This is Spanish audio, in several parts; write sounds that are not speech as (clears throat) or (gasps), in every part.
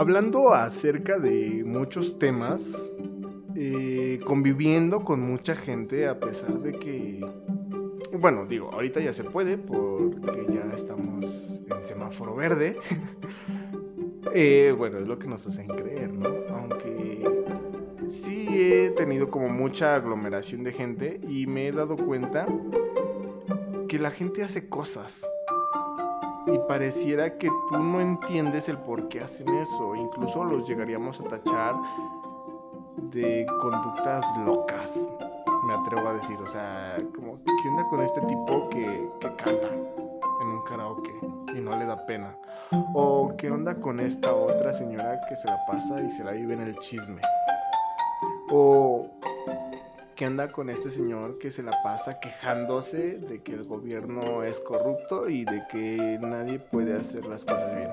hablando acerca de muchos temas, eh, conviviendo con mucha gente a pesar de que, bueno, digo, ahorita ya se puede porque ya estamos en semáforo verde. (laughs) Eh, bueno, es lo que nos hacen creer, ¿no? Aunque sí he tenido como mucha aglomeración de gente y me he dado cuenta que la gente hace cosas y pareciera que tú no entiendes el por qué hacen eso. Incluso los llegaríamos a tachar de conductas locas, me atrevo a decir. O sea, como, ¿qué onda con este tipo que, que canta en un karaoke y no le da pena? O ¿qué onda con esta otra señora que se la pasa y se la vive en el chisme? O ¿qué anda con este señor que se la pasa quejándose de que el gobierno es corrupto y de que nadie puede hacer las cosas bien?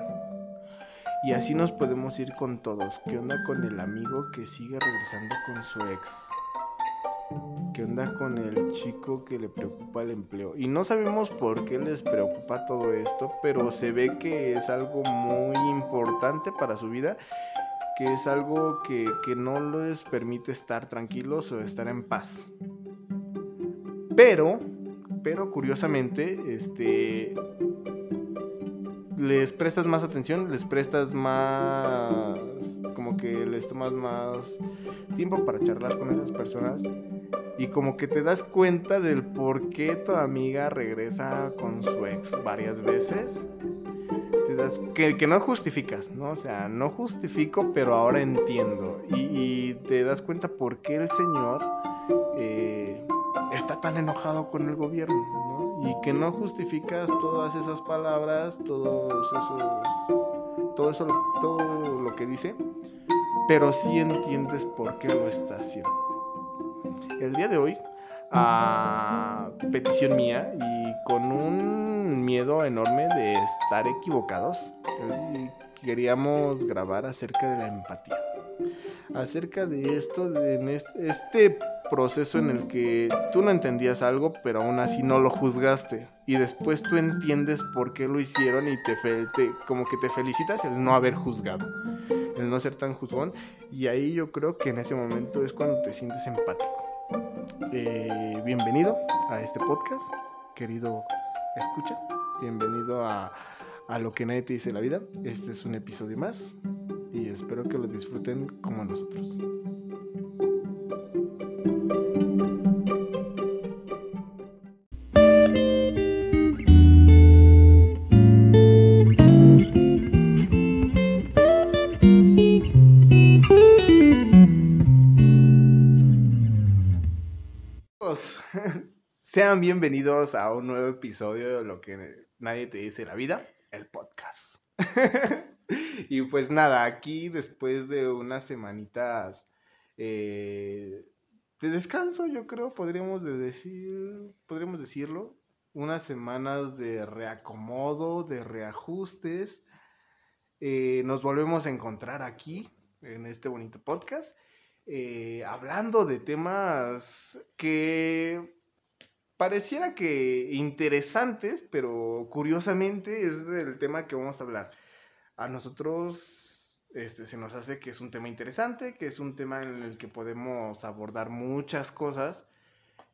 Y así nos podemos ir con todos. ¿Qué onda con el amigo que sigue regresando con su ex? ¿Qué onda con el chico que le preocupa el empleo? Y no sabemos por qué les preocupa todo esto, pero se ve que es algo muy importante para su vida que es algo que, no les permite estar tranquilos o estar en paz. Pero, pero curiosamente, este, les prestas más atención, les prestas más, como que les tomas más tiempo para charlar con esas personas y como que te das cuenta del por qué tu amiga regresa con su ex varias veces que, no justificas, ¿no? O sea, no justifico, pero ahora entiendo. Y, te das cuenta por qué el Señor eh, está tan enojado con el gobierno, ¿no? Y que no justificas todas esas palabras, todos esos, todo eso, todo lo que dice, pero sí entiendes por qué lo está haciendo. El día de hoy, a petición mía y con un miedo enorme de estar equivocados. queríamos grabar acerca de la empatía. Acerca de esto, de este, proceso en el que tú no entendías algo, pero aún así no lo juzgaste. Y después tú entiendes por qué lo hicieron y te, te como que te felicitas el no haber juzgado, el no ser tan juzgón. Y ahí yo creo que en ese momento es cuando te sientes empático. Eh, bienvenido a este podcast, querido escucha. Bienvenido a, a Lo que nadie te dice la vida. Este es un episodio más y espero que lo disfruten como nosotros. Sean bienvenidos a un nuevo episodio de lo que nadie te dice la vida, el podcast. (laughs) y pues nada, aquí después de unas semanitas eh, de descanso, yo creo, podríamos, decir, podríamos decirlo, unas semanas de reacomodo, de reajustes. Eh, nos volvemos a encontrar aquí, en este bonito podcast, eh, hablando de temas que pareciera que interesantes, pero curiosamente es del tema que vamos a hablar. A nosotros este, se nos hace que es un tema interesante, que es un tema en el que podemos abordar muchas cosas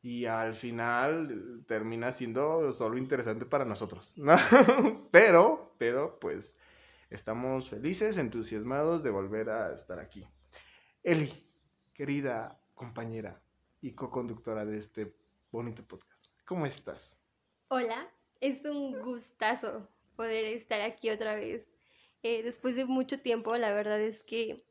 y al final termina siendo solo interesante para nosotros. (laughs) pero, pero, pues estamos felices, entusiasmados de volver a estar aquí. Eli, querida compañera y co-conductora de este bonito podcast. ¿Cómo estás? Hola, es un gustazo poder estar aquí otra vez. Eh, después de mucho tiempo, la verdad es que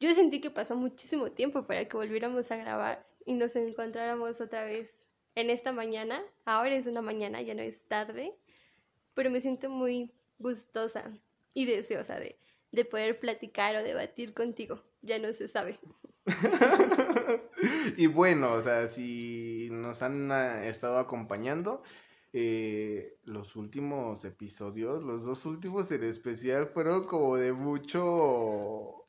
yo sentí que pasó muchísimo tiempo para que volviéramos a grabar y nos encontráramos otra vez en esta mañana. Ahora es una mañana, ya no es tarde, pero me siento muy gustosa y deseosa de, de poder platicar o debatir contigo. Ya no se sabe. (laughs) y bueno, o sea, si nos han ah, estado acompañando, eh, los últimos episodios, los dos últimos en especial, fueron como de mucho...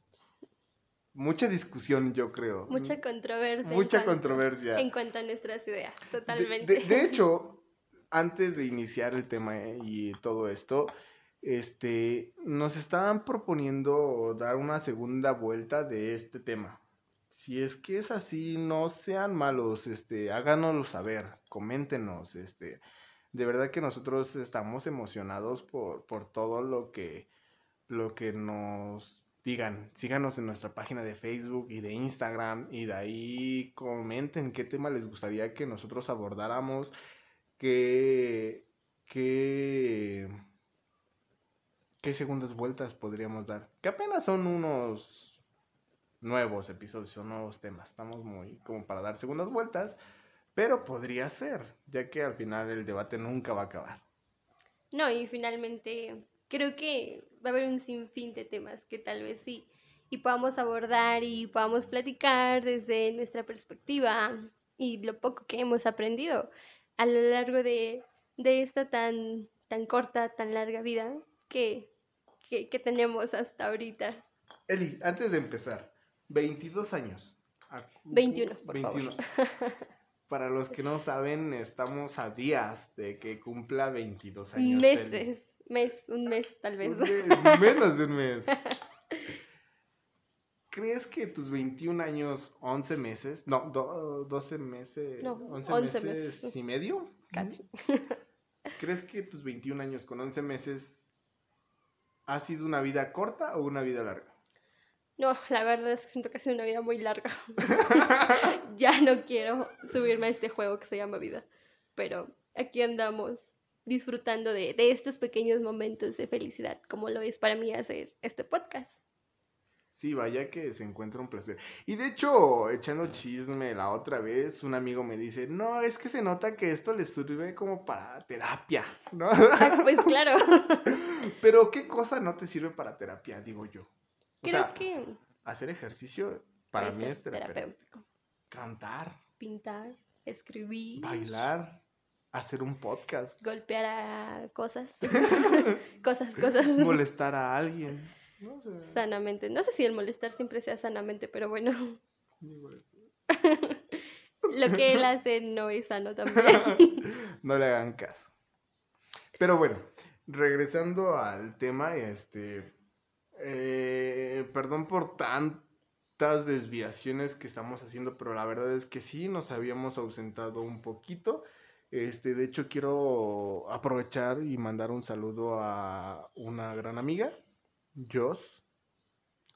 Mucha discusión, yo creo. Mucha controversia. Mucha controversia. En cuanto a nuestras ideas, totalmente. De, (laughs) hecho, antes de iniciar el tema y todo esto, este, nos estaban proponiendo dar una segunda vuelta de este tema. Si es que es así, no sean malos, este, háganoslo saber, coméntenos, este, de verdad que nosotros estamos emocionados por, por todo lo que, lo que nos digan, síganos en nuestra página de Facebook y de Instagram y de ahí comenten qué tema les gustaría que nosotros abordáramos, qué, qué, qué segundas vueltas podríamos dar, que apenas son unos nuevos episodios o nuevos temas, estamos muy como para dar segundas vueltas, pero podría ser, ya que al final el debate nunca va a acabar. No, y finalmente creo que va a haber un sinfín de temas que tal vez sí y podamos abordar y podamos platicar desde nuestra perspectiva y lo poco que hemos aprendido a lo largo de, esta tan, tan corta, tan larga vida que, que, tenemos hasta ahorita. Eli, antes de empezar, 22 años. 21, por 21. (laughs) Para los que no saben, estamos a días de que cumpla 22 años. Meses mes, un mes tal vez. menos de un mes. (laughs) ¿Crees que tus 21 años, 11 meses, no, 12 meses, no, 11, meses, y medio? Casi. (laughs) ¿Crees que tus 21 años con 11 meses ha sido una vida corta o una vida larga? No, la verdad es que siento que ha sido una vida muy larga. (laughs) (laughs) ya no quiero subirme a este juego que se llama vida. Pero aquí andamos disfrutando de, estos pequeños momentos de felicidad, como lo es para mí hacer este podcast. Sí, vaya que se encuentra un placer. Y de hecho, echando chisme la otra vez, un amigo me dice, no, es que se nota que esto le sirve como para terapia, ¿no? Ah, pues claro. (laughs) Pero ¿qué cosa no te sirve para terapia, digo yo? Creo que... Hacer ejercicio para mí es terapéutico. Cantar. Pintar, escribir. Bailar hacer un podcast. Golpear a cosas. (laughs) (laughs) cosas, cosas. Molestar a alguien. Sanamente. No sé si el molestar siempre sea sanamente, pero bueno. (laughs) Lo que él hace no es sano también. no le hagan caso. Pero bueno, regresando al tema, este. Eh, perdón por tantas desviaciones que estamos haciendo, pero la verdad es que sí nos habíamos ausentado un poquito. Este, de hecho, quiero aprovechar y mandar un saludo a una gran amiga, Joss.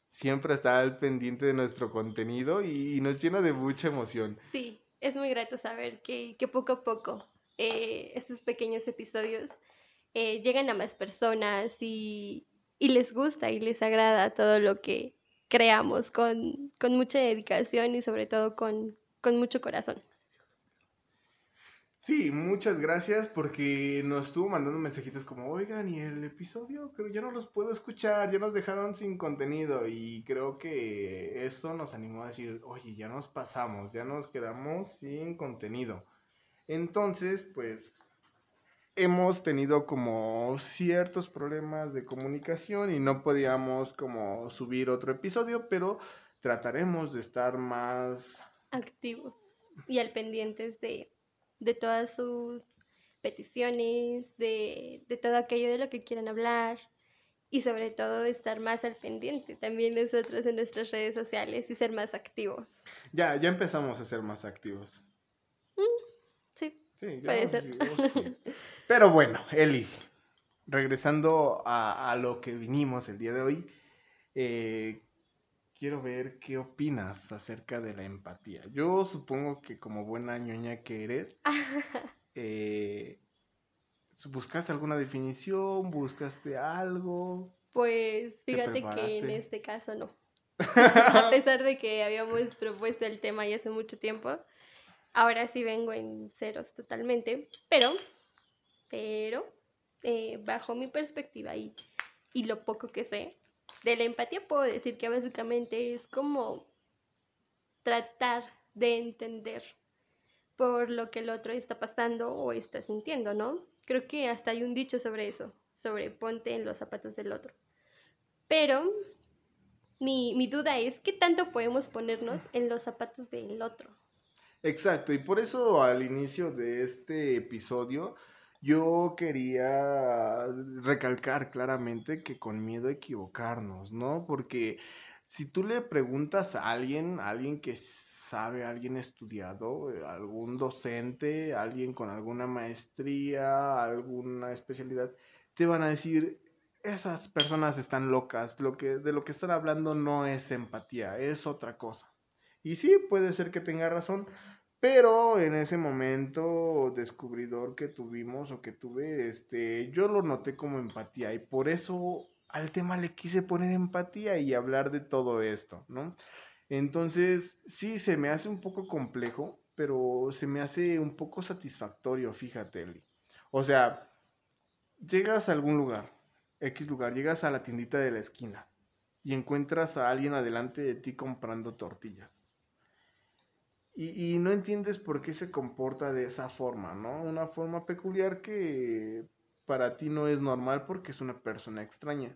Siempre está al pendiente de nuestro contenido y, nos llena de mucha emoción. Sí, es muy grato saber que, poco a poco eh, estos pequeños episodios eh, llegan a más personas y, les gusta y les agrada todo lo que creamos con, mucha dedicación y sobre todo con mucho corazón. Sí, muchas gracias porque nos estuvo mandando mensajitos como, oigan, y el episodio, creo ya no los puedo escuchar, ya nos dejaron sin contenido y creo que esto nos animó a decir, oye, ya nos pasamos, ya nos quedamos sin contenido. Entonces, pues, hemos tenido como ciertos problemas de comunicación y no podíamos como subir otro episodio, pero trataremos de estar más activos y al pendientes de de todas sus peticiones, de, todo aquello de lo que quieran hablar y sobre todo estar más al pendiente también nosotros en nuestras redes sociales y ser más activos. Ya, ya empezamos a ser más activos. Mm, sí, puede ser. (laughs) Pero bueno, Eli, regresando a, a, lo que vinimos el día de hoy, eh, quiero ver qué opinas acerca de la empatía. Yo supongo que como buena ñoña que eres, (laughs) eh, ¿buscaste alguna definición? ¿Buscaste algo? Pues fíjate que en este caso no. (laughs) A pesar de que habíamos propuesto el tema ya hace mucho tiempo, ahora sí vengo en ceros totalmente, pero, pero, eh, bajo mi perspectiva y, y lo poco que sé, de la empatía puedo decir que básicamente es como tratar de entender por lo que el otro está pasando o está sintiendo, ¿no? Creo que hasta hay un dicho sobre eso, sobre ponte en los zapatos del otro. Pero mi, mi duda es, ¿qué tanto podemos ponernos en los zapatos del otro? Exacto, y por eso al inicio de este episodio yo quería recalcar claramente que con miedo a equivocarnos, ¿no? Porque si tú le preguntas a alguien, alguien que sabe, alguien estudiado, eh, algún docente, alguien con alguna maestría, alguna especialidad, te van a decir, esas personas están locas, lo que, de lo que están hablando no es empatía, es otra cosa. Y sí, puede ser que tenga razón, pero en ese momento descubridor que tuvimos o que tuve, este, yo lo noté como empatía y por eso al tema le quise poner empatía y hablar de todo esto, ¿no? Entonces, sí, se me hace un poco complejo, pero se me hace un poco satisfactorio, fíjate, Eli. O sea, llegas a algún lugar, X lugar, llegas a la tiendita de la esquina y encuentras a alguien adelante de ti comprando tortillas. Y, no entiendes por qué se comporta de esa forma, ¿no? Una forma peculiar que para ti no es normal porque es una persona extraña.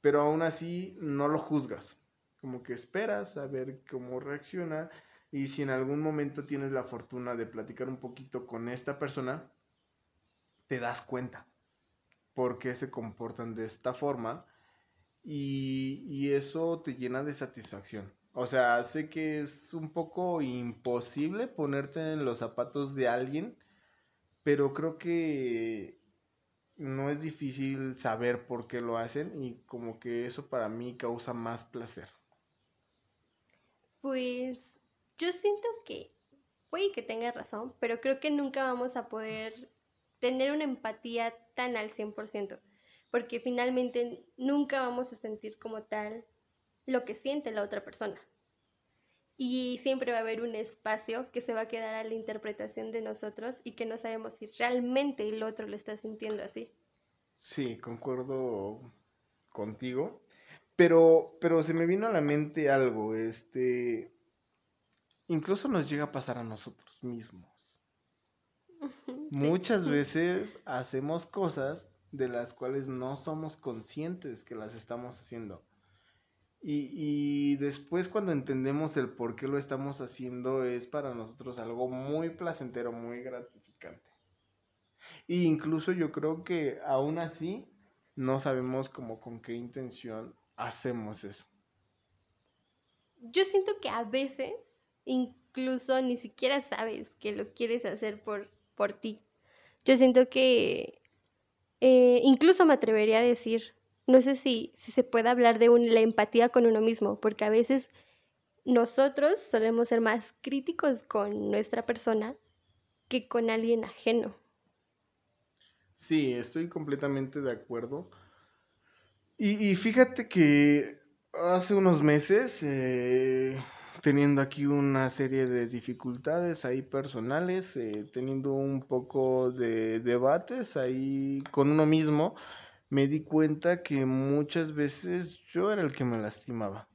Pero aún así no lo juzgas. Como que esperas a ver cómo reacciona. Y si en algún momento tienes la fortuna de platicar un poquito con esta persona, te das cuenta por qué se comportan de esta forma. Y, y eso te llena de satisfacción. O sea, sé que es un poco imposible ponerte en los zapatos de alguien, pero creo que no es difícil saber por qué lo hacen y como que eso para mí causa más placer. Pues yo siento que puede que tenga razón, pero creo que nunca vamos a poder tener una empatía tan al 100%, porque finalmente nunca vamos a sentir como tal lo que siente la otra persona. Y siempre va a haber un espacio que se va a quedar a la interpretación de nosotros y que no sabemos si realmente el otro lo está sintiendo así. Sí, concuerdo contigo. Pero, pero se me vino a la mente algo, este, incluso nos llega a pasar a nosotros mismos. Muchas veces hacemos cosas de las cuales no somos conscientes que las estamos haciendo. Y, después cuando entendemos el por qué lo estamos haciendo es para nosotros algo muy placentero, muy gratificante. E incluso yo creo que aún así no sabemos con qué intención hacemos eso. Yo siento que a veces incluso ni siquiera sabes que lo quieres hacer por, por ti. Yo siento que eh, incluso me atrevería a decir no sé si, si se puede hablar de la empatía con uno mismo, porque a veces nosotros solemos ser más críticos con nuestra persona que con alguien ajeno. Sí, estoy completamente de acuerdo. Y, fíjate que hace unos meses, eh, teniendo aquí una serie de dificultades ahí personales, eh, teniendo un poco de debates ahí con uno mismo, me di cuenta que muchas veces yo era el que me lastimaba.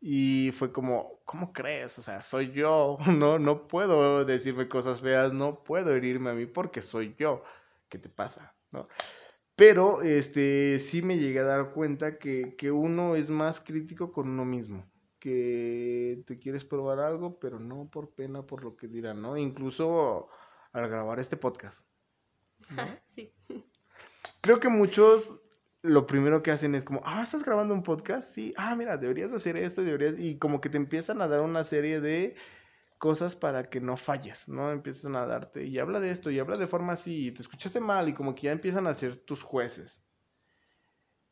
Y fue como, ¿cómo crees? O sea, soy yo, (laughs) no, no puedo decirme cosas feas, no puedo herirme a mí porque soy yo. ¿Qué te pasa? ¿No? Pero este, sí me llegué a dar cuenta que, que uno es más crítico con uno mismo. Que te quieres probar algo, pero no por pena, por lo que dirán, ¿no? Incluso al grabar este podcast. (laughs) sí. Creo que muchos lo primero que hacen es como, ah, ¿estás grabando un podcast? Sí, ah, mira, deberías hacer esto, deberías, y como que te empiezan a dar una serie de cosas para que no falles, ¿no? Empiezan a darte, y habla de esto, y habla de forma así, y te escuchaste mal, y como que ya empiezan a ser tus jueces.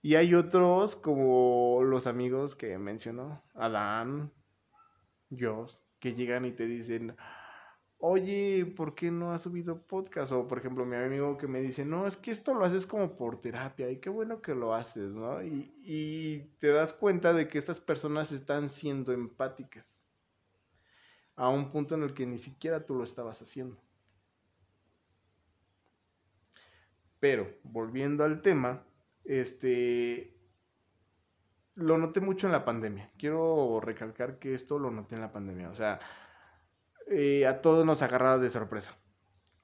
Y hay otros como los amigos que mencionó, Adán, Joss, que llegan y te dicen, oye, ¿por qué no has subido podcast? O por ejemplo, mi amigo que me dice, no, es que esto lo haces como por terapia y qué bueno que lo haces, ¿no? Y, y te das cuenta de que estas personas están siendo empáticas a un punto en el que ni siquiera tú lo estabas haciendo. Pero, volviendo al tema, este, lo noté mucho en la pandemia. Quiero recalcar que esto lo noté en la pandemia. O sea, eh, a todos nos agarraba de sorpresa.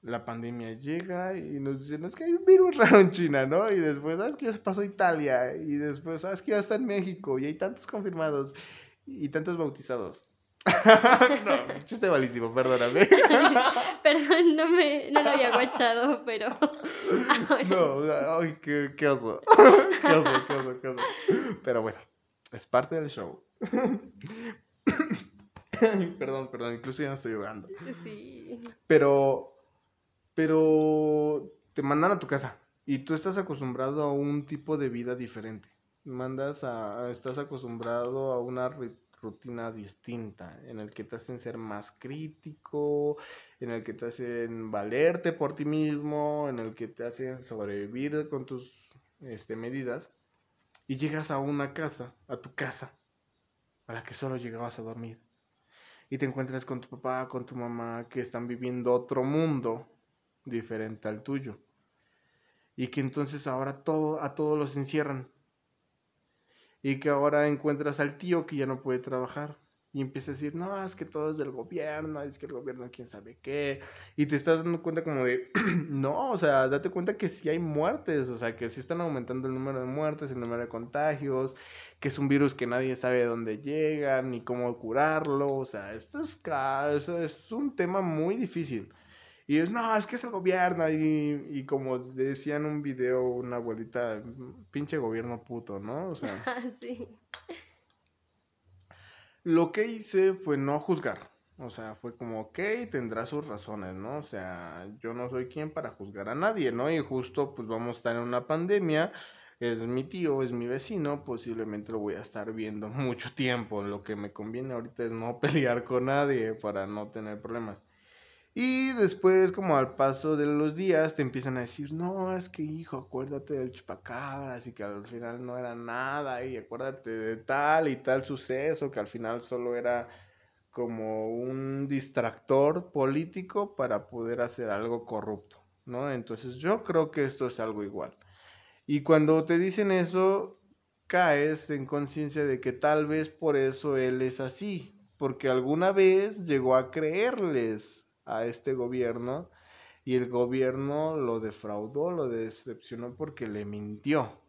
La pandemia llega y nos dicen, es que hay un virus (laughs) raro en China, ¿no? Y después, ¿sabes que ya se pasó a Italia? Y después, ¿sabes que ya está en México? Y hay tantos confirmados y tantos bautizados. (laughs) no, (laughs) chiste malísimo, perdóname. Perdón, no, me, no lo había guachado, pero. No, ay, qué, qué oso. qué oso, qué oso, qué oso. Pero bueno, es parte del show. (laughs) perdón, perdón, incluso ya no estoy jugando. Sí. Pero, pero te mandan a tu casa y tú estás acostumbrado a un tipo de vida diferente. Mandas a, estás acostumbrado a una rutina distinta, en el que te hacen ser más crítico, en el que te hacen valerte por ti mismo, en el que te hacen sobrevivir con tus este, medidas, y llegas a una casa, a tu casa, a la que solo llegabas a dormir, y te encuentras con tu papá, con tu mamá, que están viviendo otro mundo diferente al tuyo, y que entonces ahora todo, a todos los encierran. Y que ahora encuentras al tío que ya no puede trabajar y empieza a decir, no, es que todo es del gobierno, es que el gobierno quién sabe qué, y te estás dando cuenta como de, (clears throat) no, o sea, date cuenta que sí hay muertes, o sea, que sí están aumentando el número de muertes, el número de contagios, que es un virus que nadie sabe de dónde llega, ni cómo curarlo, o sea, esto es, es un tema muy difícil. Y es, no, es que es el gobierno. Y, y como decía en un video una abuelita, pinche gobierno puto, ¿no? O sea. (laughs) sí. Lo que hice fue no juzgar. O sea, fue como, ok, tendrá sus razones, ¿no? O sea, yo no soy quien para juzgar a nadie, ¿no? Y justo, pues vamos a estar en una pandemia. Es mi tío, es mi vecino, posiblemente lo voy a estar viendo (laughs) mucho tiempo. Lo que me conviene ahorita es no (laughs) pelear con nadie para no tener problemas. Y después, como al paso de los días, te empiezan a decir, no, es que hijo, acuérdate del chupacabras y que al final no era nada y acuérdate de tal y tal suceso que al final solo era como un distractor político para poder hacer algo corrupto, ¿no? Entonces yo creo que esto es algo igual. Y cuando te dicen eso, caes en conciencia de que tal vez por eso él es así, porque alguna vez llegó a creerles a este gobierno y el gobierno lo defraudó, lo decepcionó porque le mintió.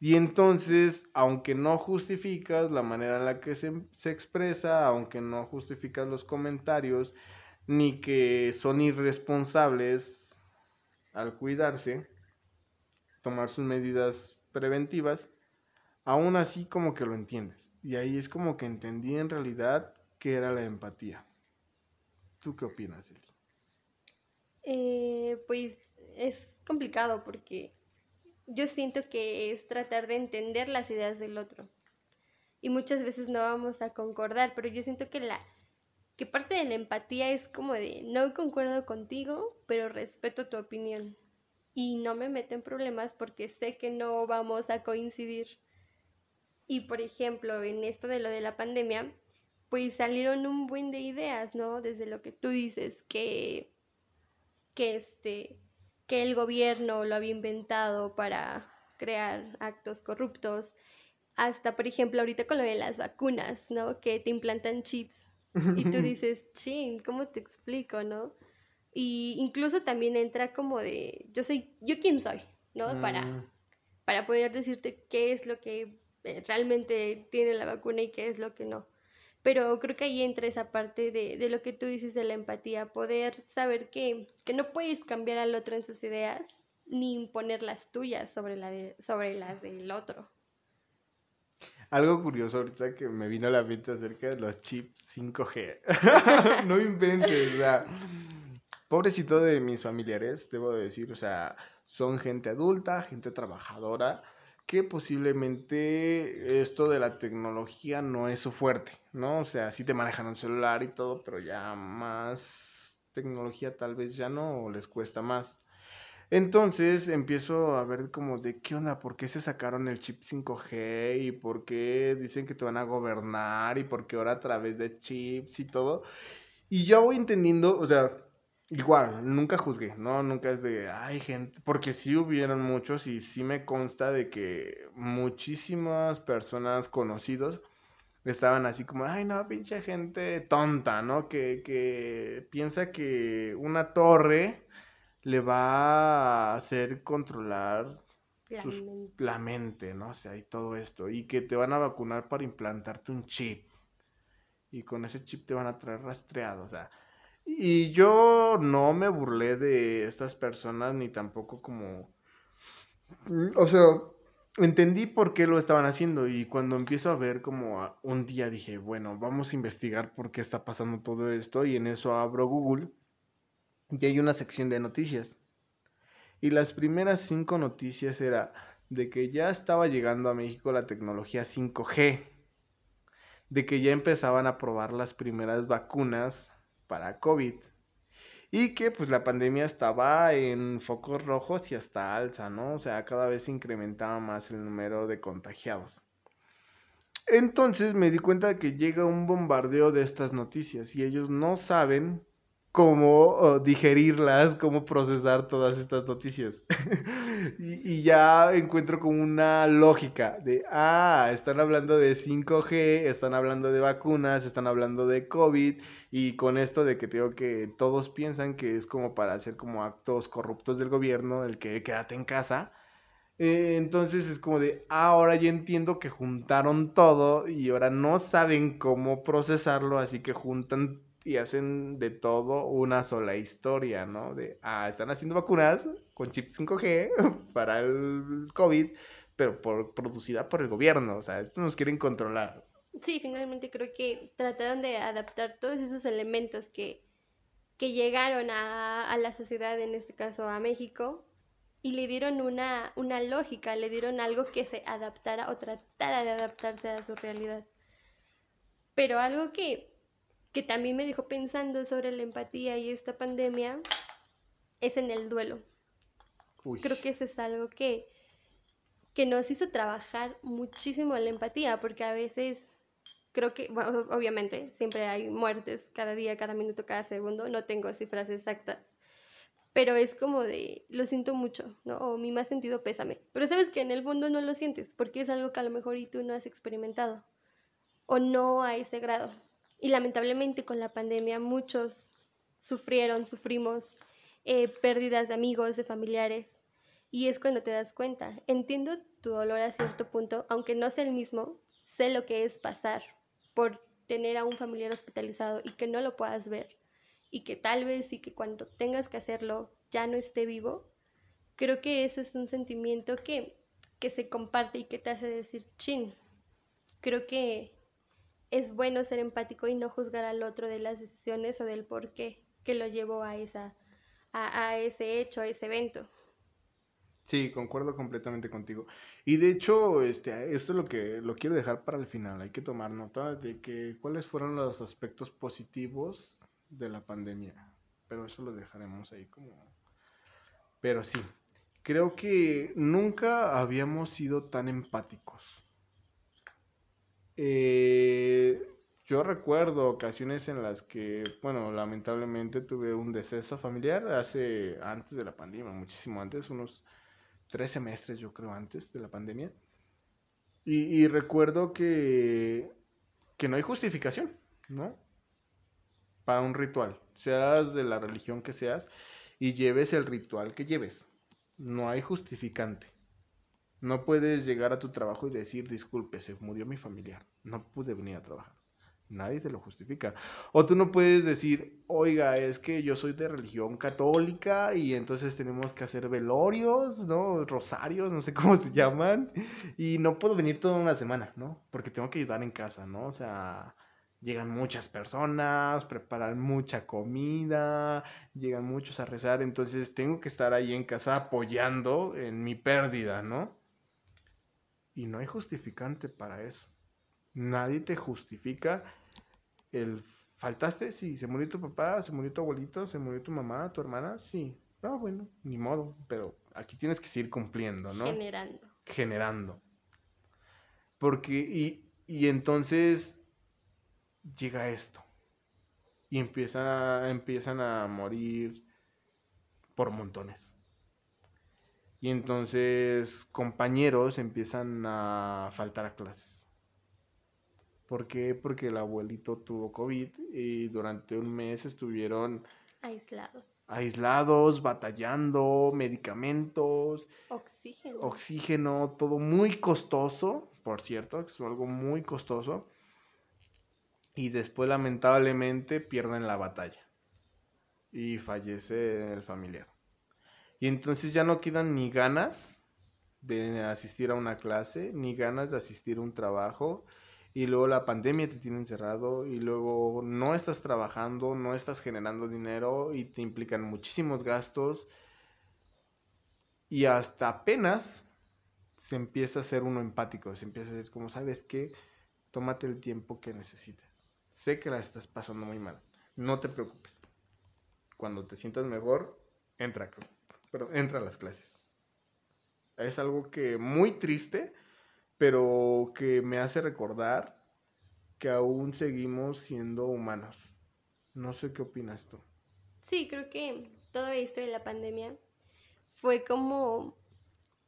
Y entonces, aunque no justificas la manera en la que se, se, expresa, aunque no justificas los comentarios, ni que son irresponsables al cuidarse, tomar sus medidas preventivas, aún así como que lo entiendes. Y ahí es como que entendí en realidad qué era la empatía. ¿Tú qué opinas, Eli? Eh, pues es complicado porque yo siento que es tratar de entender las ideas del otro. Y muchas veces no vamos a concordar, pero yo siento que la que parte de la empatía es como de no concuerdo contigo, pero respeto tu opinión. Y no me meto en problemas porque sé que no vamos a coincidir. Y por ejemplo, en esto de lo de la pandemia, pues salieron un buen de ideas, ¿no? Desde lo que tú dices, que, que, este, que el gobierno lo había inventado para crear actos corruptos, hasta, por ejemplo, ahorita con lo de las vacunas, ¿no? Que te implantan chips y tú dices, ching, ¿cómo te explico, no? Y incluso también entra como de, yo soy, yo quién soy, ¿no? Para, mm. para poder decirte qué es lo que eh, realmente tiene la vacuna y qué es lo que no. Pero creo que ahí entra esa parte de, de lo que tú dices de la empatía, poder saber que, que, no puedes cambiar al otro en sus ideas ni imponer las tuyas sobre, la sobre las del otro. Algo curioso ahorita que me vino a la mente acerca de los chips 5G. (laughs) no inventes, o sea, pobrecito de mis familiares, debo decir, o sea, son gente adulta, gente trabajadora, que posiblemente esto de la tecnología no es su fuerte, ¿no? O sea, sí te manejan un celular y todo, pero ya más tecnología tal vez ya no les cuesta más. Entonces empiezo a ver como de qué onda, por qué se sacaron el chip 5G y por qué dicen que te van a gobernar y por qué ahora a través de chips y todo. Y ya voy entendiendo, o sea, Igual, nunca juzgué, ¿no? Nunca es de, ay, gente, porque sí hubieron muchos y sí me consta de que muchísimas personas conocidos estaban así como, ay, no, pinche gente tonta, ¿no? Que, que piensa que una torre le va a hacer controlar la, mente. la mente, ¿no? O sea, y todo esto, y que te van a vacunar para implantarte un chip. y con ese chip te van a traer rastreado, o sea. Y yo no me burlé de estas personas ni tampoco como... O sea, entendí por qué lo estaban haciendo y cuando empiezo a ver como un día dije, bueno, vamos a investigar por qué está pasando todo esto y en eso abro Google y hay una sección de noticias. Y las primeras cinco noticias era de que ya estaba llegando a México la tecnología 5G de que ya empezaban a probar las primeras vacunas para COVID y que pues la pandemia estaba en focos rojos y hasta alza, ¿no? O sea, cada vez se incrementaba más el número de contagiados. Entonces me di cuenta de que llega un bombardeo de estas noticias y ellos no saben cómo digerirlas, cómo procesar todas estas noticias. (laughs) y, ya encuentro como una lógica de, ah, están hablando de 5G, están hablando de vacunas, están hablando de COVID, y con esto de que tengo que todos piensan que es como para hacer como actos corruptos del gobierno, el que quédate en casa. Eh, entonces es como de, ah, ahora ya entiendo que juntaron todo y ahora no saben cómo procesarlo, así que juntan y hacen de todo una sola historia, ¿no? De, ah, están haciendo vacunas con chip 5G (laughs) para el COVID, pero producida por el gobierno, o sea, esto nos quieren controlar. Sí, finalmente creo que trataron de adaptar todos esos elementos que, que llegaron a, a la sociedad, en este caso a México, y le dieron una, una lógica, le dieron algo que se adaptara o tratara de adaptarse a su realidad. Pero algo que que también me dejó pensando sobre la empatía y esta pandemia es en el duelo. Creo que eso es algo que, que nos hizo trabajar muchísimo la empatía, porque a veces creo que, bueno, obviamente, siempre hay muertes cada día, cada minuto, cada segundo, no tengo cifras exactas, pero es como de, lo siento mucho, ¿no? O mi más sentido pésame. Pero sabes que en el fondo no lo sientes, porque es algo que a lo mejor y tú no has experimentado, o no a ese grado. Y lamentablemente con la pandemia muchos sufrieron, sufrimos eh, pérdidas de amigos, de familiares. Y es cuando te das cuenta. Entiendo tu dolor a cierto punto, aunque no sea el mismo, sé lo que es pasar por tener a un familiar hospitalizado y que no lo puedas ver. Y que tal vez y que cuando tengas que hacerlo ya no esté vivo. Creo que eso es un sentimiento que, que se comparte y que te hace decir, chin, creo que es bueno ser empático y no juzgar al otro de las decisiones o del por qué que lo llevó a, esa, a, ese hecho, a ese evento. Sí, concuerdo completamente contigo. Y de hecho, este, esto es lo que lo quiero dejar para el final. Hay que tomar nota de que cuáles fueron los aspectos positivos de la pandemia. Pero eso lo dejaremos ahí como. Pero sí, creo que nunca habíamos sido tan empáticos. Eh, yo recuerdo ocasiones en las que, bueno, lamentablemente tuve un deceso familiar hace, antes de la pandemia, muchísimo antes, unos tres semestres yo creo antes de la pandemia. Y, recuerdo que, que no hay justificación, ¿no? Para un ritual, seas de la religión que seas y lleves el ritual que lleves. No hay justificante. No puedes llegar a tu trabajo y decir, disculpe, se murió mi familiar, no pude venir a trabajar. Nadie te lo justifica. O tú no puedes decir, oiga, es que yo soy de religión católica y entonces tenemos que hacer velorios, ¿no? Rosarios, no sé cómo se llaman. Y no puedo venir toda una semana, ¿no? Porque tengo que ayudar en casa, ¿no? O sea, llegan muchas personas, preparan mucha comida, llegan muchos a rezar, entonces tengo que estar ahí en casa apoyando en mi pérdida, ¿no? Y no hay justificante para eso. Nadie te justifica el faltaste, sí, se murió tu papá, se murió tu abuelito, se murió tu mamá, tu hermana, sí. No, bueno, ni modo, pero aquí tienes que seguir cumpliendo, ¿no? Generando. Generando. Porque, y, y entonces llega esto. Y empieza, empiezan a morir por montones. Y entonces compañeros empiezan a faltar a clases. ¿Por qué? Porque el abuelito tuvo COVID y durante un mes estuvieron aislados. Aislados, batallando, medicamentos, oxígeno. Oxígeno, todo muy costoso, por cierto, es algo muy costoso. y después lamentablemente pierden la batalla y fallece el familiar. Y entonces ya no quedan ni ganas de asistir a una clase, ni ganas de asistir a un trabajo, y luego la pandemia te tiene encerrado, y luego no estás trabajando, no estás generando dinero, y te implican muchísimos gastos, y hasta apenas se empieza a ser uno empático, se empieza a ser como, ¿sabes qué? Tómate el tiempo que necesites. Sé que la estás pasando muy mal, no te preocupes. Cuando te sientas mejor, entra, pero entra a las clases. Es algo que muy triste, pero que me hace recordar que aún seguimos siendo humanos. No sé qué opinas tú. Sí, creo que todo esto de la pandemia fue como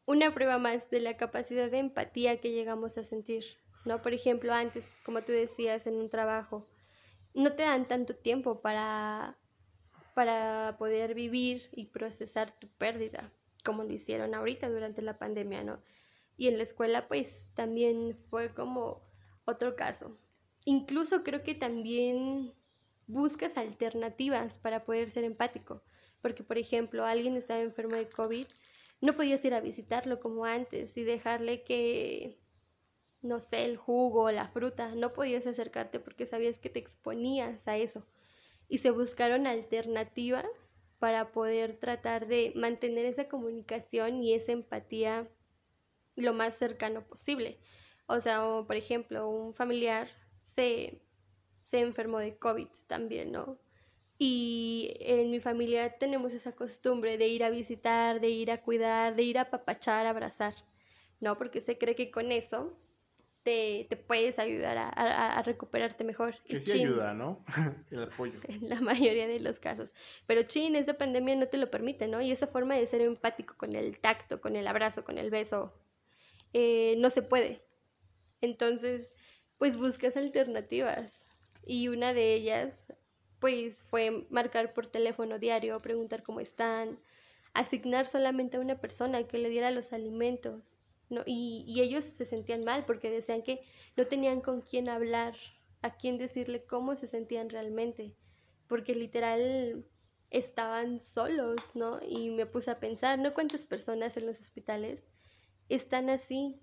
una prueba más de la capacidad de empatía que llegamos a sentir, ¿no? Por ejemplo, antes, como tú decías, en un trabajo, no te dan tanto tiempo para, para poder vivir y procesar tu pérdida, como lo hicieron ahorita durante la pandemia, ¿no? Y en la escuela, pues, también fue como otro caso. Incluso creo que también buscas alternativas para poder ser empático. Porque, por ejemplo, alguien estaba enfermo de COVID, no podías ir a visitarlo como antes y dejarle que, no sé, el jugo la fruta, no podías acercarte porque sabías que te exponías a eso. Y se buscaron alternativas para poder tratar de mantener esa comunicación y esa empatía lo más cercano posible. O sea, por ejemplo, un familiar se, se enfermó de COVID también, ¿no? Y en mi familia tenemos esa costumbre de ir a visitar, de ir a cuidar, de ir a papachar, a abrazar, ¿no? Porque se cree que con eso te, te puedes ayudar a, a, recuperarte mejor. Que sí ayuda, ¿no? (laughs) El apoyo. (laughs) En la mayoría de los casos. Pero chin, esta pandemia no te lo permite, ¿no? Y esa forma de ser empático con el tacto, con el abrazo, con el beso, eh, no se puede. Entonces, pues buscas alternativas. Y una de ellas pues fue marcar por teléfono diario, preguntar cómo están, asignar solamente a una persona que le diera los alimentos. ¿No? Y, y ellos se sentían mal porque decían que no tenían con quién hablar, a quién decirle cómo se sentían realmente, porque literal estaban solos, ¿no? Y me puse a pensar, ¿no cuántas personas en los hospitales están así?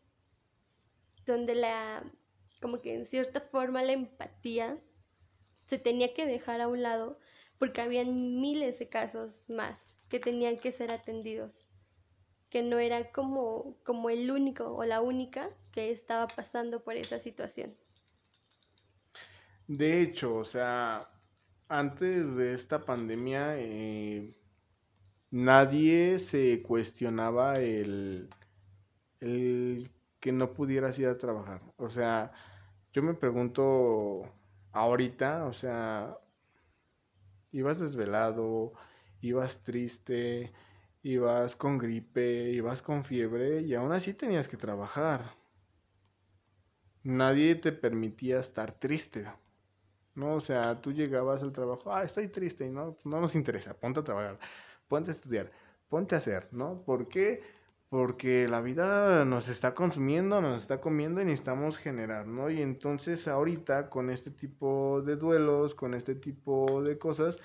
Donde la, como que en cierta forma la empatía se tenía que dejar a un lado porque habían miles de casos más que tenían que ser atendidos, que no era como, como el único o la única que estaba pasando por esa situación. De hecho, o sea, antes de esta pandemia, eh, nadie se cuestionaba el, el que no pudieras ir a trabajar. O sea, yo me pregunto ahorita, o sea, ibas desvelado, ibas triste, ibas con gripe, ibas con fiebre y aún así tenías que trabajar. Nadie te permitía estar triste. ¿no? O sea, tú llegabas al trabajo, ah, estoy triste, y no, no nos interesa, ponte a trabajar, ponte a estudiar, ponte a hacer, ¿no? ¿Por qué? porque la vida nos está consumiendo, nos está comiendo y necesitamos generar, ¿no? Y entonces ahorita con este tipo de duelos, con este tipo de cosas,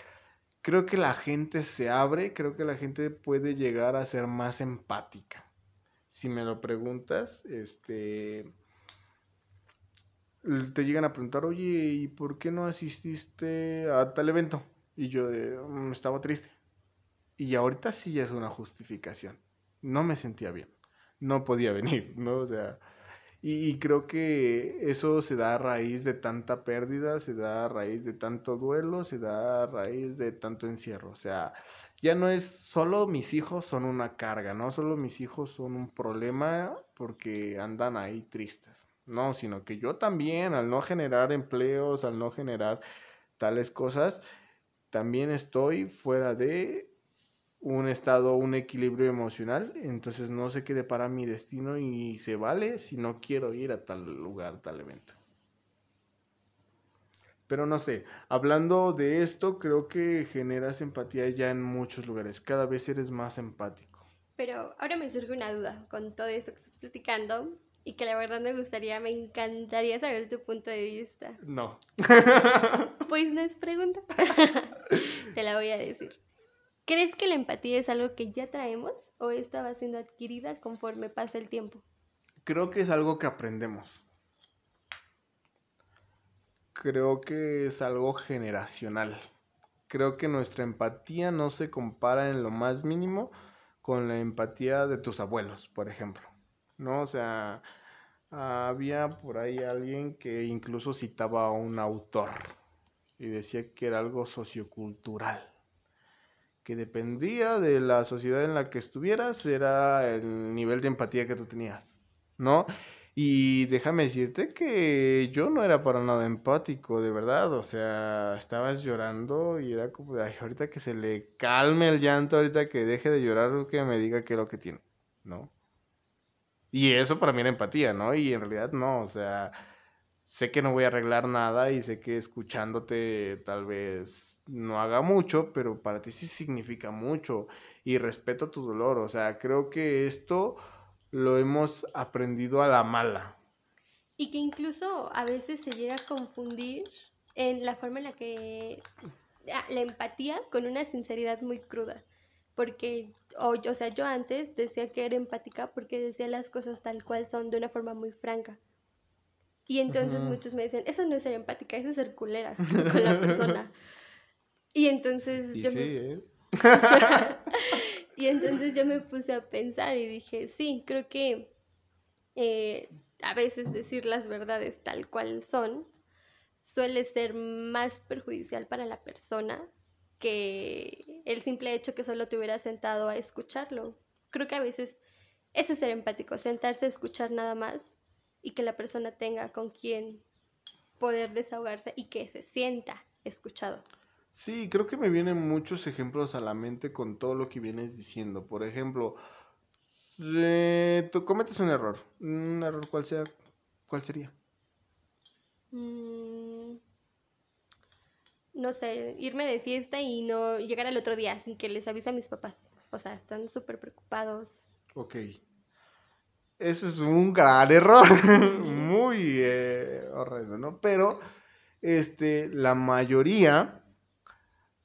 creo que la gente se abre, creo que la gente puede llegar a ser más empática. Si me lo preguntas, este te llegan a preguntar, oye, ¿y por qué no asististe a tal evento? Y yo mm, estaba triste. Y ahorita sí es una justificación no me sentía bien, no podía (laughs) venir, ¿no? O sea, y, creo que eso se da a raíz de tanta pérdida, se da a raíz de tanto duelo, se da a raíz de tanto encierro, o sea, ya no es solo mis hijos son una carga, no solo mis hijos son un problema porque andan ahí tristes, no, sino que yo también, al no generar empleos, al no generar tales cosas, también estoy fuera de un estado, un equilibrio emocional, entonces no sé qué depara mi destino y se vale si no quiero ir a tal lugar, tal evento. Pero no sé, hablando de esto, creo que generas empatía ya en muchos lugares, cada vez eres más empático. Pero ahora me surge una duda con todo esto que estás platicando. y que la verdad me gustaría, me encantaría saber tu punto de vista. No. Pues no es pregunta. (laughs) Te la voy a decir. ¿Crees que la empatía es algo que ya traemos o esta va siendo adquirida conforme pasa el tiempo? Creo que es algo que aprendemos. Creo que es algo generacional. Creo que nuestra empatía no se compara en lo más mínimo con la empatía de tus abuelos, por ejemplo. ¿No? O sea, había por ahí alguien que incluso citaba a un autor y decía que era algo sociocultural, que dependía de la sociedad en la que estuvieras, era el nivel de empatía que tú tenías, ¿no? Y déjame decirte que yo no era para nada empático, de verdad. O sea, estabas llorando y era como ay, ahorita que se le calme el llanto, ahorita que deje de llorar, que me diga qué es lo que tiene, ¿no? Y eso para mí era empatía, ¿no? Y en realidad no, o sea, sé que no voy a arreglar nada y sé que escuchándote tal vez no haga mucho, pero para ti sí significa mucho y respeto tu dolor, o sea, creo que esto lo hemos aprendido a la mala. Y que incluso a veces se llega a confundir en la forma en la que ah, la empatía con una sinceridad muy cruda. Porque, o, o sea, yo antes decía que era empática porque decía las cosas tal cual son de una forma muy franca. Y entonces muchos me decían, eso no es ser empática, eso es ser culera (laughs) con la persona. Y entonces yo me... ¿eh? (laughs) Y entonces yo me puse a pensar y dije, sí, creo que eh, a veces decir las verdades tal cual son suele ser más perjudicial para la persona que el simple hecho que solo te hubiera sentado a escucharlo. Creo que a veces eso es ser empático, sentarse a escuchar nada más y que la persona tenga con quien poder desahogarse y que se sienta escuchado. Sí, creo que me vienen muchos ejemplos a la mente con todo lo que vienes diciendo. Por ejemplo, tú cometes un error. Un error, ¿cuál, sea, cuál sería? Mm, no sé, irme de fiesta y no llegar al otro día sin que les avise a mis papás. O sea, están súper preocupados. Ok. Eso es un gran error. (laughs) (laughs) Muy eh, horrendo, ¿no? Pero, este, la mayoría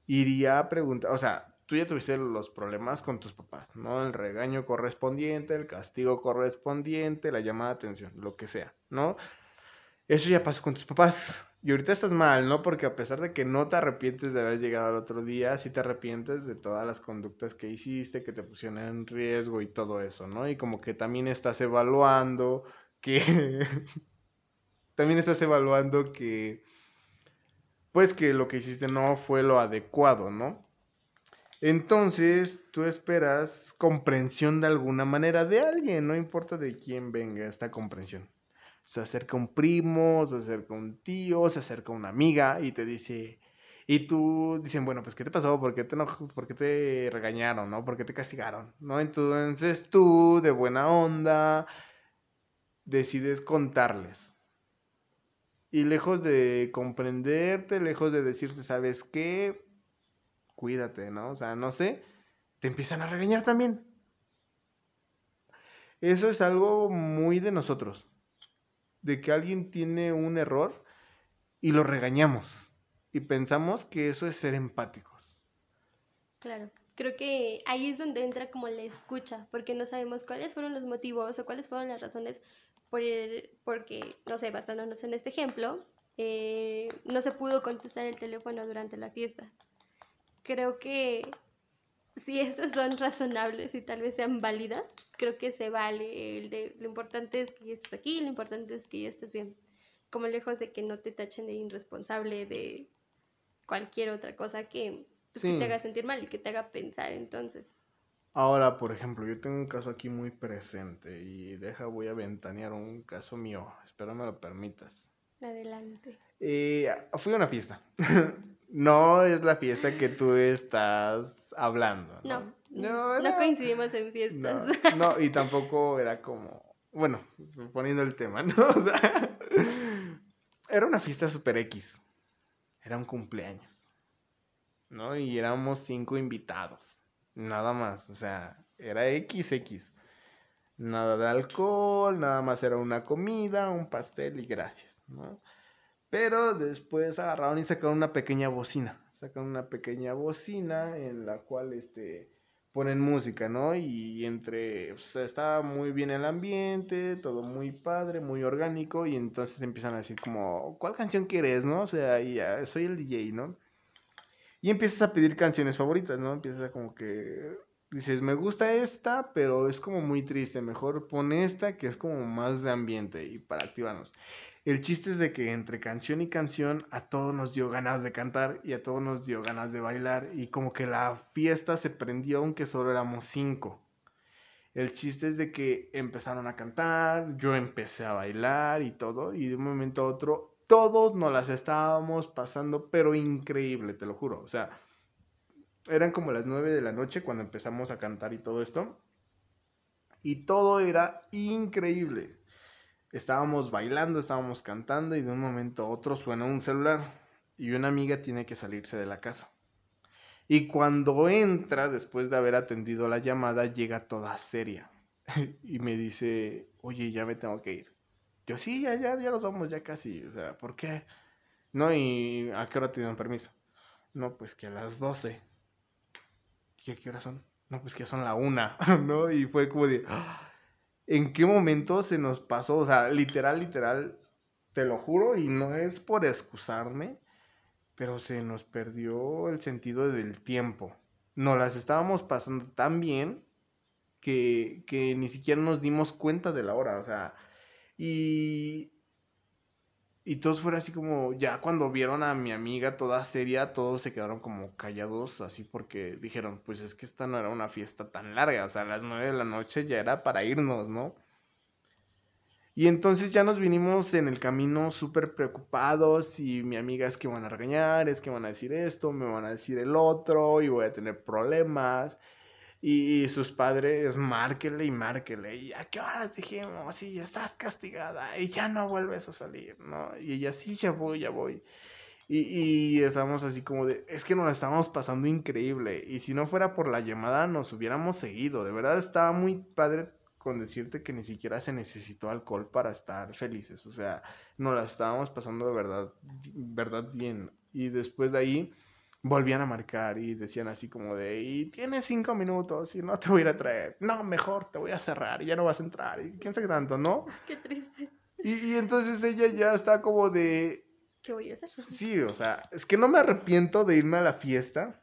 iría a preguntar, o sea, tú ya tuviste los problemas con tus papás, ¿no? El regaño correspondiente, el castigo correspondiente, la llamada de atención, lo que sea, ¿no? Eso ya pasó con tus papás. Y ahorita estás mal, ¿no? Porque a pesar de que no te arrepientes de haber llegado al otro día, sí te arrepientes de todas las conductas que hiciste, que te pusieron en riesgo y todo eso, ¿no? Y como que también estás evaluando que... (laughs) también estás evaluando que pues que lo que hiciste no fue lo adecuado, ¿no? Entonces, tú esperas comprensión de alguna manera de alguien, no importa de quién venga esta comprensión. Se acerca un primo, se acerca un tío, se acerca una amiga y te dice, y tú dicen, bueno, pues ¿qué te pasó? ¿Por qué te, ¿Por qué te regañaron? ¿no? ¿Por qué te castigaron? ¿no? Entonces tú, de buena onda, decides contarles. Y lejos de comprenderte, lejos de decirte, ¿sabes qué? Cuídate, ¿no? O sea, no sé, te empiezan a regañar también. Eso es algo muy de nosotros. De que alguien tiene un error y lo regañamos. Y pensamos que eso es ser empáticos. Claro. Creo que ahí es donde entra como la escucha, porque no sabemos cuáles fueron los motivos o cuáles fueron las razones por porque, no sé, basándonos en este ejemplo, eh, no se pudo contestar el teléfono durante la fiesta. Creo que si estas son razonables y tal vez sean válidas, creo que se vale. El de, lo importante es que estés aquí, lo importante es que ya estés bien. Como lejos de que no te tachen de irresponsable de cualquier otra cosa que, pues, que te haga sentir mal y que te haga pensar entonces. Ahora, por ejemplo, yo tengo un caso aquí muy presente y deja, voy a ventanear un caso mío. Espero me lo permitas. Adelante. Eh, fui a una fiesta. (laughs) no es la fiesta que tú estás hablando. No, no, no, coincidimos en fiestas. No, y tampoco era como, bueno, poniendo el tema, ¿no? (laughs) O sea, era una fiesta super X. Era un cumpleaños. ¿No? Y éramos cinco invitados. Nada más, o sea, era XX. Nada de alcohol, nada más era una comida, un pastel y gracias, ¿no? Pero después agarraron y sacaron una pequeña bocina. Sacaron una pequeña bocina en la cual este, ponen música, ¿no? Y entre, sea, estaba muy bien el ambiente, todo muy padre, muy orgánico, y entonces empiezan a decir como, ¿cuál canción quieres, no? O sea, ya soy el DJ, ¿no? Y empiezas a pedir canciones favoritas, ¿no? Empiezas a como que, dices, me gusta esta, pero es como muy triste, mejor pon esta que es como más de ambiente y para activarnos. El chiste es de que entre canción y canción a todos nos dio ganas de cantar y a todos nos dio ganas de bailar y como que la fiesta se prendió aunque solo éramos cinco. El chiste es de que empezaron a cantar, yo empecé a bailar y todo y de un momento a otro todos nos las estábamos pasando pero increíble, te lo juro. O sea, eran como las nueve de la noche cuando empezamos a cantar y todo esto y todo era increíble estábamos bailando, estábamos cantando y de un momento a otro suena un celular y una amiga tiene que salirse de la casa. Y cuando entra, después de haber atendido la llamada, llega toda seria (laughs) y me dice, oye, ya me tengo que ir. Yo, sí, ya, ya, ya nos vamos, ya casi. O sea, ¿por qué? No, y ¿a qué hora te dieron permiso? No, pues que a las 12. ¿Y a qué hora son? No, pues que son la una, (laughs) ¿no? Y fue como de, en qué momento se nos pasó, o sea, literal, literal, te lo juro, y no es por excusarme, pero se nos perdió el sentido del tiempo. Nos las estábamos pasando tan bien que, que ni siquiera nos dimos cuenta de la hora, o sea, y y todos fueron así como, ya cuando vieron a mi amiga toda seria, todos se quedaron como callados, así porque dijeron, pues es que esta no era una fiesta tan larga, o sea, a las nueve de la noche ya era para irnos, ¿no? Y entonces ya nos vinimos en el camino súper preocupados y mi amiga es que van a regañar, es que van a decir esto, me van a decir el otro y voy a tener problemas. Y, sus padres, márquele y márquele. ¿Y a qué horas dijimos? Sí, ya estás castigada y ya no vuelves a salir, ¿no? Y ella, sí, ya voy, ya voy. Y, y estábamos así como de, es que nos la estábamos pasando increíble. Y si no fuera por la llamada, nos hubiéramos seguido. De verdad estaba muy padre con decirte que ni siquiera se necesitó alcohol para estar felices. O sea, nos la estábamos pasando de verdad, verdad bien. Y después de ahí volvían a marcar y decían así como de, y tienes cinco minutos y no te voy a ir a traer. No, mejor te voy a cerrar y ya no vas a entrar. Y quién sabe tanto, ¿no? (laughs) Qué triste. Y, entonces ella ya está como de... ¿Qué voy a hacer? (laughs) Sí, o sea, es que no me arrepiento de irme a la fiesta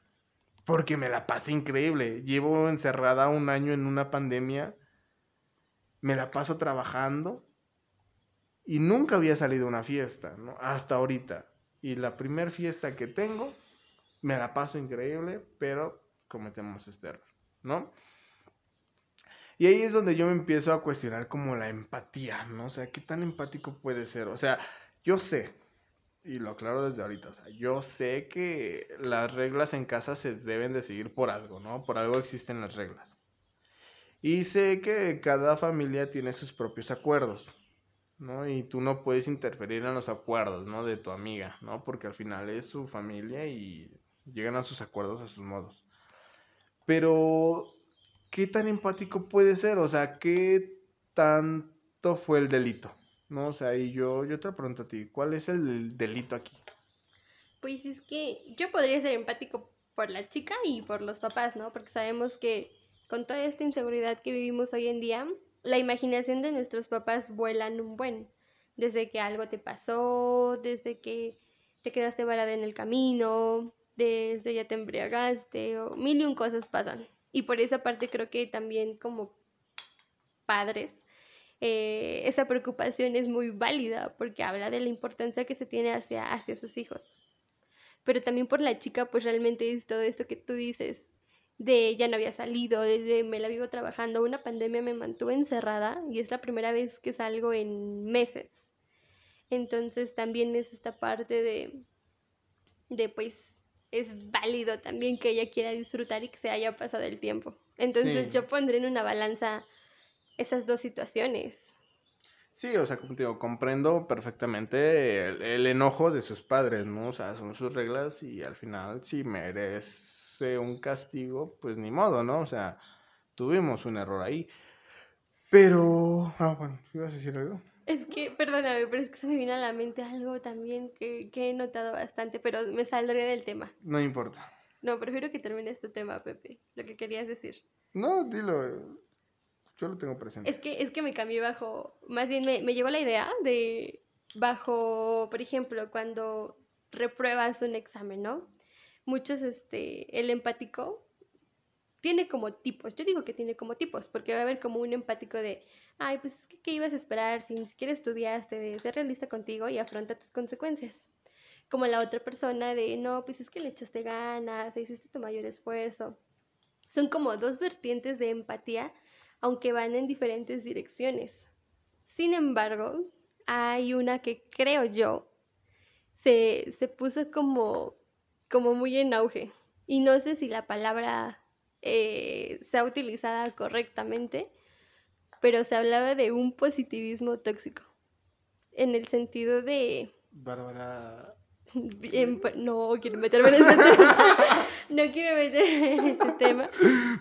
porque me la pasé increíble. Llevo encerrada un año en una pandemia. Me la paso trabajando y nunca había salido a una fiesta, ¿no? Hasta ahorita. Y la primera fiesta que tengo me la paso increíble, pero cometemos este error, ¿no? Y ahí es donde yo me empiezo a cuestionar como la empatía, ¿no? O sea, ¿qué tan empático puede ser? O sea, yo sé, y lo aclaro desde ahorita, o sea, yo sé que las reglas en casa se deben de seguir por algo, ¿no? Por algo existen las reglas. Y sé que cada familia tiene sus propios acuerdos, ¿no? Y tú no puedes interferir en los acuerdos, ¿no? De tu amiga, ¿no? Porque al final es su familia y llegan a sus acuerdos, a sus modos. Pero, ¿qué tan empático puede ser? O sea, ¿qué tanto fue el delito? ¿No? O sea, y yo, yo te pregunto a ti, ¿cuál es el delito aquí? Pues es que yo podría ser empático por la chica y por los papás, ¿no? Porque sabemos que con toda esta inseguridad que vivimos hoy en día, la imaginación de nuestros papás vuelan un buen. Desde que algo te pasó, desde que te quedaste varada en el camino, desde ya te embriagaste o mil y un cosas pasan. Y por esa parte creo que también como padres, eh, esa preocupación es muy válida porque habla de la importancia que se tiene hacia, hacia sus hijos. Pero también por la chica, pues realmente es todo esto que tú dices, de ya no había salido, desde me la vivo trabajando, una pandemia me mantuvo encerrada y es la primera vez que salgo en meses. Entonces también es esta parte de, de pues es válido también que ella quiera disfrutar y que se haya pasado el tiempo. Entonces yo pondré en una balanza esas dos situaciones. Sí, o sea, como te digo, comprendo perfectamente el, enojo de sus padres, ¿no? O sea, son sus reglas y al final si merece un castigo, pues ni modo, ¿no? O sea, tuvimos un error ahí. Pero, ah, bueno, ¿ibas a decir algo? Es que, perdóname, pero es que se me vino a la mente algo también que, que he notado bastante, pero me saldré del tema. No importa. No, prefiero que termines tu tema, Pepe, lo que querías decir. No, dilo. Yo lo tengo presente. Es que, es que me cambié bajo, más bien me, me llegó la idea de bajo, por ejemplo, cuando repruebas un examen, ¿no? Muchos, este, el empático tiene como tipos. Yo digo que tiene como tipos, porque va a haber como un empático de, ay, pues es que ¿qué ibas a esperar si ni siquiera estudiaste? De ser realista contigo y afronta tus consecuencias. Como la otra persona de, no, pues es que le echaste ganas, hiciste tu mayor esfuerzo. Son como dos vertientes de empatía, aunque van en diferentes direcciones. Sin embargo, hay una que creo yo se, se puso como, como muy en auge. Y no sé si la palabra eh, sea utilizada correctamente, pero se hablaba de un positivismo tóxico. En el sentido de. Bárbara. no quiero meterme en ese tema. (laughs) no quiero meterme en ese tema.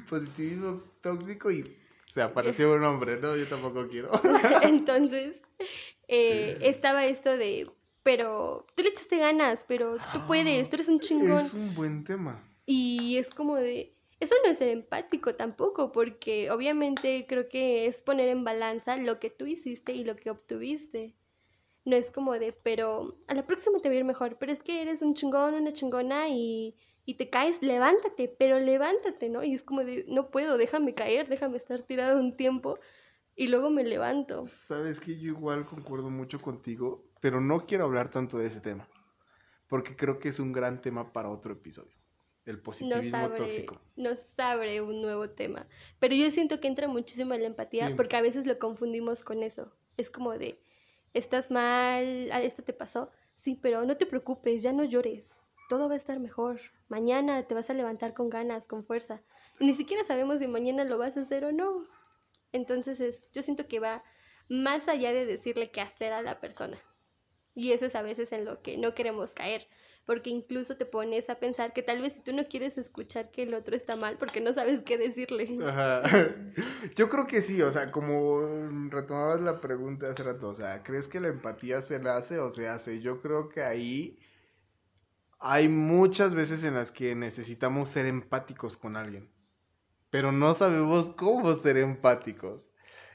Positivismo tóxico y se apareció un hombre, ¿no? Yo tampoco quiero. (laughs) Entonces, eh, estaba esto de, pero tú le echaste ganas, pero tú puedes, tú eres un chingón. Es un buen tema. Y es como de, eso no es ser empático tampoco, porque obviamente creo que es poner en balanza lo que tú hiciste y lo que obtuviste. No es como de, pero a la próxima te va a ir mejor, pero es que eres un chingón, una chingona y, y te caes, levántate, pero levántate, ¿no? Y es como de, no puedo, déjame caer, déjame estar tirado un tiempo y luego me levanto. Sabes que yo igual concuerdo mucho contigo, pero no quiero hablar tanto de ese tema, porque creo que es un gran tema para otro episodio. El positivismo nos abre, tóxico. Nos abre un nuevo tema. Pero yo siento que entra muchísimo en la empatía Sí. porque a veces lo confundimos con eso. Es como de, estás mal, ah, esto te pasó. Sí, pero no te preocupes, ya no llores. Todo va a estar mejor. Mañana te vas a levantar con ganas, con fuerza. Y ni siquiera sabemos si mañana lo vas a hacer o no. Entonces es, yo siento que va más allá de decirle qué hacer a la persona. Y eso es a veces en lo que no queremos caer porque incluso te pones a pensar que tal vez si tú no quieres escuchar que el otro está mal porque no sabes qué decirle. Ajá. (laughs) Yo creo que sí, o sea, como retomabas la pregunta hace rato, o sea, ¿crees que la empatía se nace o se hace? Yo creo que ahí hay muchas veces en las que necesitamos ser empáticos con alguien, pero no sabemos cómo ser empáticos.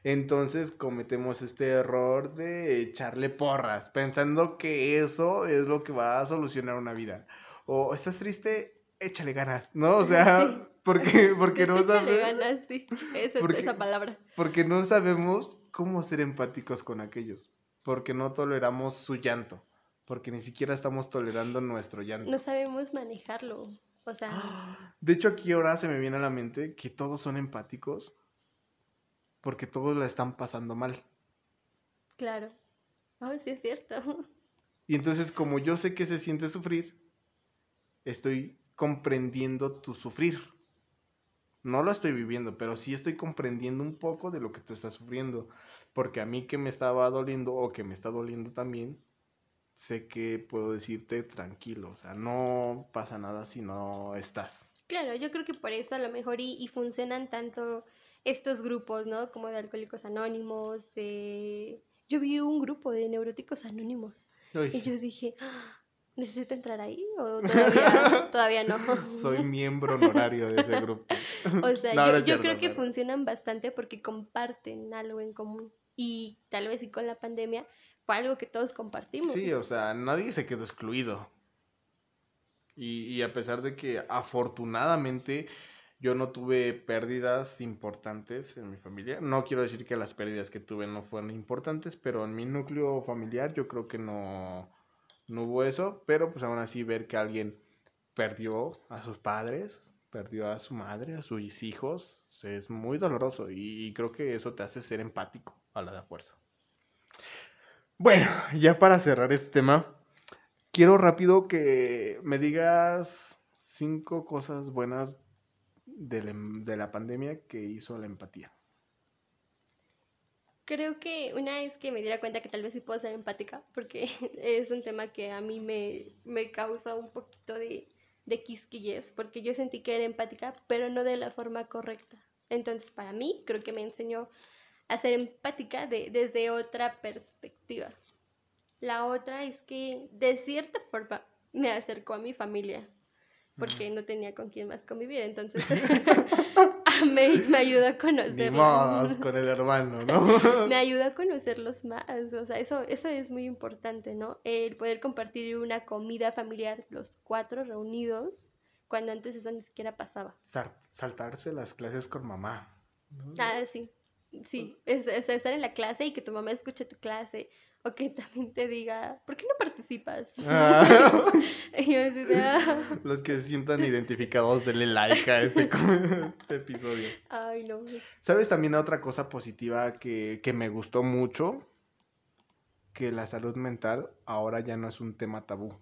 Entonces cometemos este error de echarle porras, pensando que eso es lo que va a solucionar una vida. O estás triste, échale ganas, ¿no? O sea, porque, (laughs) porque (laughs) no Échale sabes. ganas, sí, esa, Porque- esa palabra. Porque no sabemos cómo ser empáticos con aquellos. Porque no toleramos su llanto. Porque ni siquiera estamos tolerando nuestro llanto. No sabemos manejarlo. O sea, (gasps) De hecho, aquí ahora se me viene a la mente que todos son empáticos. Porque todos la están pasando mal. claro. Oh, sí es cierto. (laughs) Y entonces, como yo sé que se siente sufrir, estoy comprendiendo tu sufrir. No lo estoy viviendo, pero sí estoy comprendiendo un poco de lo que tú estás sufriendo. Porque a mí que me estaba doliendo o que me está doliendo también, sé que puedo decirte tranquilo. O sea, no pasa nada si no estás. Claro, yo creo que por eso a lo mejor y, y funcionan tanto estos grupos, ¿no? Como de alcohólicos anónimos, de... Yo vi un grupo de neuróticos anónimos Uy, y yo dije, "Ah, ¿necesito entrar ahí o (laughs) todavía, todavía no? Soy (laughs) miembro honorario de ese grupo. (laughs) O sea, No, yo, no es yo cierto, creo que funcionan bastante porque comparten algo en común. Y tal vez y con la pandemia fue algo que todos compartimos. Sí, o sea, nadie se quedó excluido. Y, y a pesar de que afortunadamente yo no tuve pérdidas importantes en mi familia, no quiero decir que las pérdidas que tuve no fueron importantes, pero en mi núcleo familiar yo creo que no, no hubo eso, pero pues aún así ver que alguien perdió a sus padres, perdió a su madre, a sus hijos, es muy doloroso. Y, creo que eso te hace ser empático a la de fuerza. Bueno, ya para cerrar este tema, quiero rápido que me digas cinco cosas buenas de la, em- de la pandemia que hizo la empatía. Creo que una vez que me diera cuenta que tal vez sí puedo ser empática, porque (laughs) es un tema que a mí me, me causa un poquito de, de quisquilles, porque yo sentí que era empática, pero no de la forma correcta. Entonces, para mí, creo que me enseñó a ser empática de, desde otra perspectiva. La otra es que de cierta forma me acercó a mi familia porque no tenía con quién más convivir, entonces (laughs) (laughs) me, me ayudó a conocerlos. más con el hermano, ¿no? (laughs) me ayuda a conocerlos más, o sea, eso, eso es muy importante, ¿no? El poder compartir una comida familiar, los cuatro reunidos, cuando antes eso ni siquiera pasaba. saltarse las clases con mamá. Ah, sí. Sí, es, estar en la clase y que tu mamá escuche tu clase o que también te diga, ¿por qué no participas? Ah. (laughs) Ah". Los que se sientan identificados, denle like a este, (laughs) este episodio. Ay, no. ¿Sabes también otra cosa positiva que, me gustó mucho? Que la salud mental ahora ya no es un tema tabú.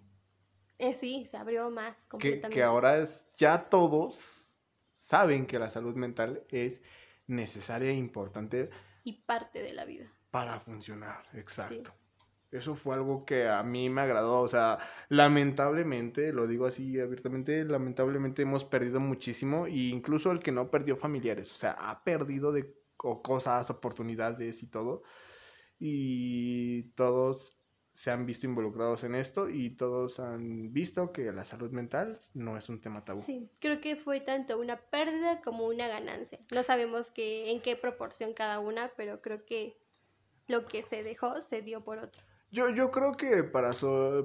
Eh, sí, se abrió más completamente. Que, que ahora es, ya todos saben que la salud mental es necesaria e importante. Y parte de la vida. Para funcionar, exacto. Eso fue algo que a mí me agradó. O sea, lamentablemente, lo digo así abiertamente, lamentablemente hemos perdido muchísimo. E incluso el que no perdió familiares. O sea, ha perdido de cosas, oportunidades y todo. Y todos se han visto involucrados en esto y todos han visto que la salud mental no es un tema tabú. Sí, creo que fue tanto una pérdida como una ganancia. No sabemos que, en qué proporción cada una, pero creo que lo que se dejó se dio por otro. Yo, yo creo que para,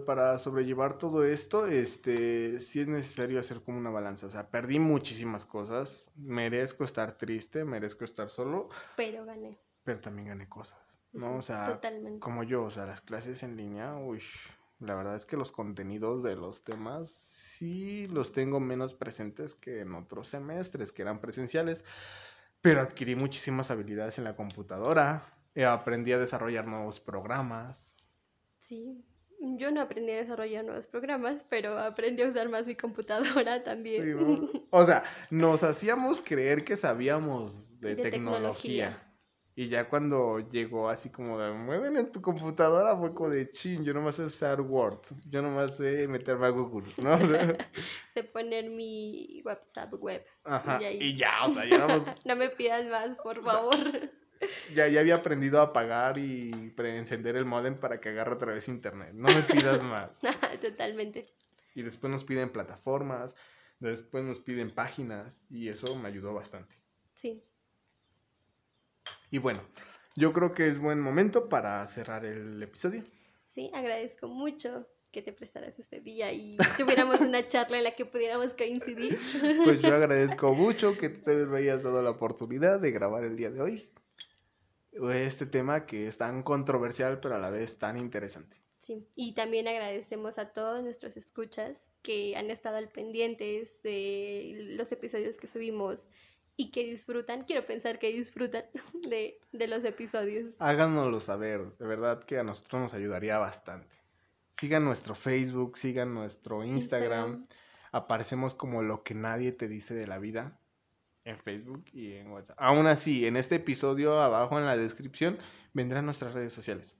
para sobrellevar todo esto, este, sí es necesario hacer como una balanza. O sea, perdí muchísimas cosas, merezco estar triste, merezco estar solo. Pero gané. Pero también gané cosas. ¿no? O sea, como yo, o sea, las clases en línea, uy, la verdad es que los contenidos de los temas sí los tengo menos presentes que en otros semestres que eran presenciales, pero adquirí muchísimas habilidades en la computadora, aprendí a desarrollar nuevos programas. Sí, yo no aprendí a desarrollar nuevos programas, pero aprendí a usar más mi computadora (laughs) también. O sea, nos hacíamos creer que sabíamos de, tecnología. Y ya cuando llegó así como de mueven en tu computadora, fue como de chin, yo nomás sé usar Word, yo nomás sé meterme a Google, ¿no? (laughs) sé poner mi WhatsApp web. Ajá. Y, ya, o sea, ya (laughs) no no me pidas más, por favor. Ya, ya había aprendido a apagar y encender el modem para que agarre otra vez internet. No me pidas más. (laughs) Totalmente. Y después nos piden plataformas, después nos piden páginas y eso me ayudó bastante. Sí. Y bueno, yo creo que es buen momento para cerrar el episodio. Sí, agradezco mucho que te prestaras este día y (laughs) tuviéramos una charla en la que pudiéramos coincidir. Pues yo (laughs) agradezco mucho que te me hayas dado la oportunidad de grabar el día de hoy. Este tema que es tan controversial pero a la vez tan interesante. Sí, y también agradecemos a todos nuestros escuchas que han estado al pendientes de los episodios que subimos y que disfrutan, quiero pensar que disfrutan (laughs) de, los episodios. Háganoslo saber, de verdad que a nosotros nos ayudaría bastante. Sigan nuestro Facebook, sigan nuestro Instagram. Aparecemos como lo que nadie te dice de la vida en Facebook y en WhatsApp. Aún así, en este episodio abajo en la descripción vendrán nuestras redes sociales.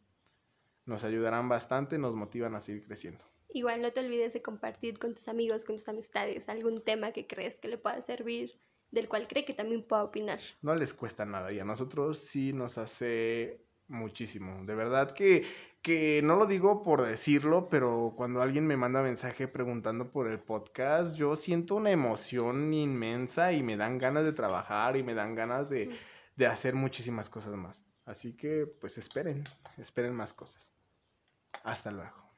Nos ayudarán bastante, nos motivan a seguir creciendo. Igual no te olvides de compartir con tus amigos, con tus amistades, algún tema que crees que le pueda servir del cual cree que también pueda opinar. No les cuesta nada y a nosotros sí nos hace muchísimo. De verdad que, que no lo digo por decirlo, pero cuando alguien me manda mensaje preguntando por el podcast, yo siento una emoción inmensa y me dan ganas de trabajar y me dan ganas de, de hacer muchísimas cosas más. Así que pues esperen, esperen más cosas. Hasta luego.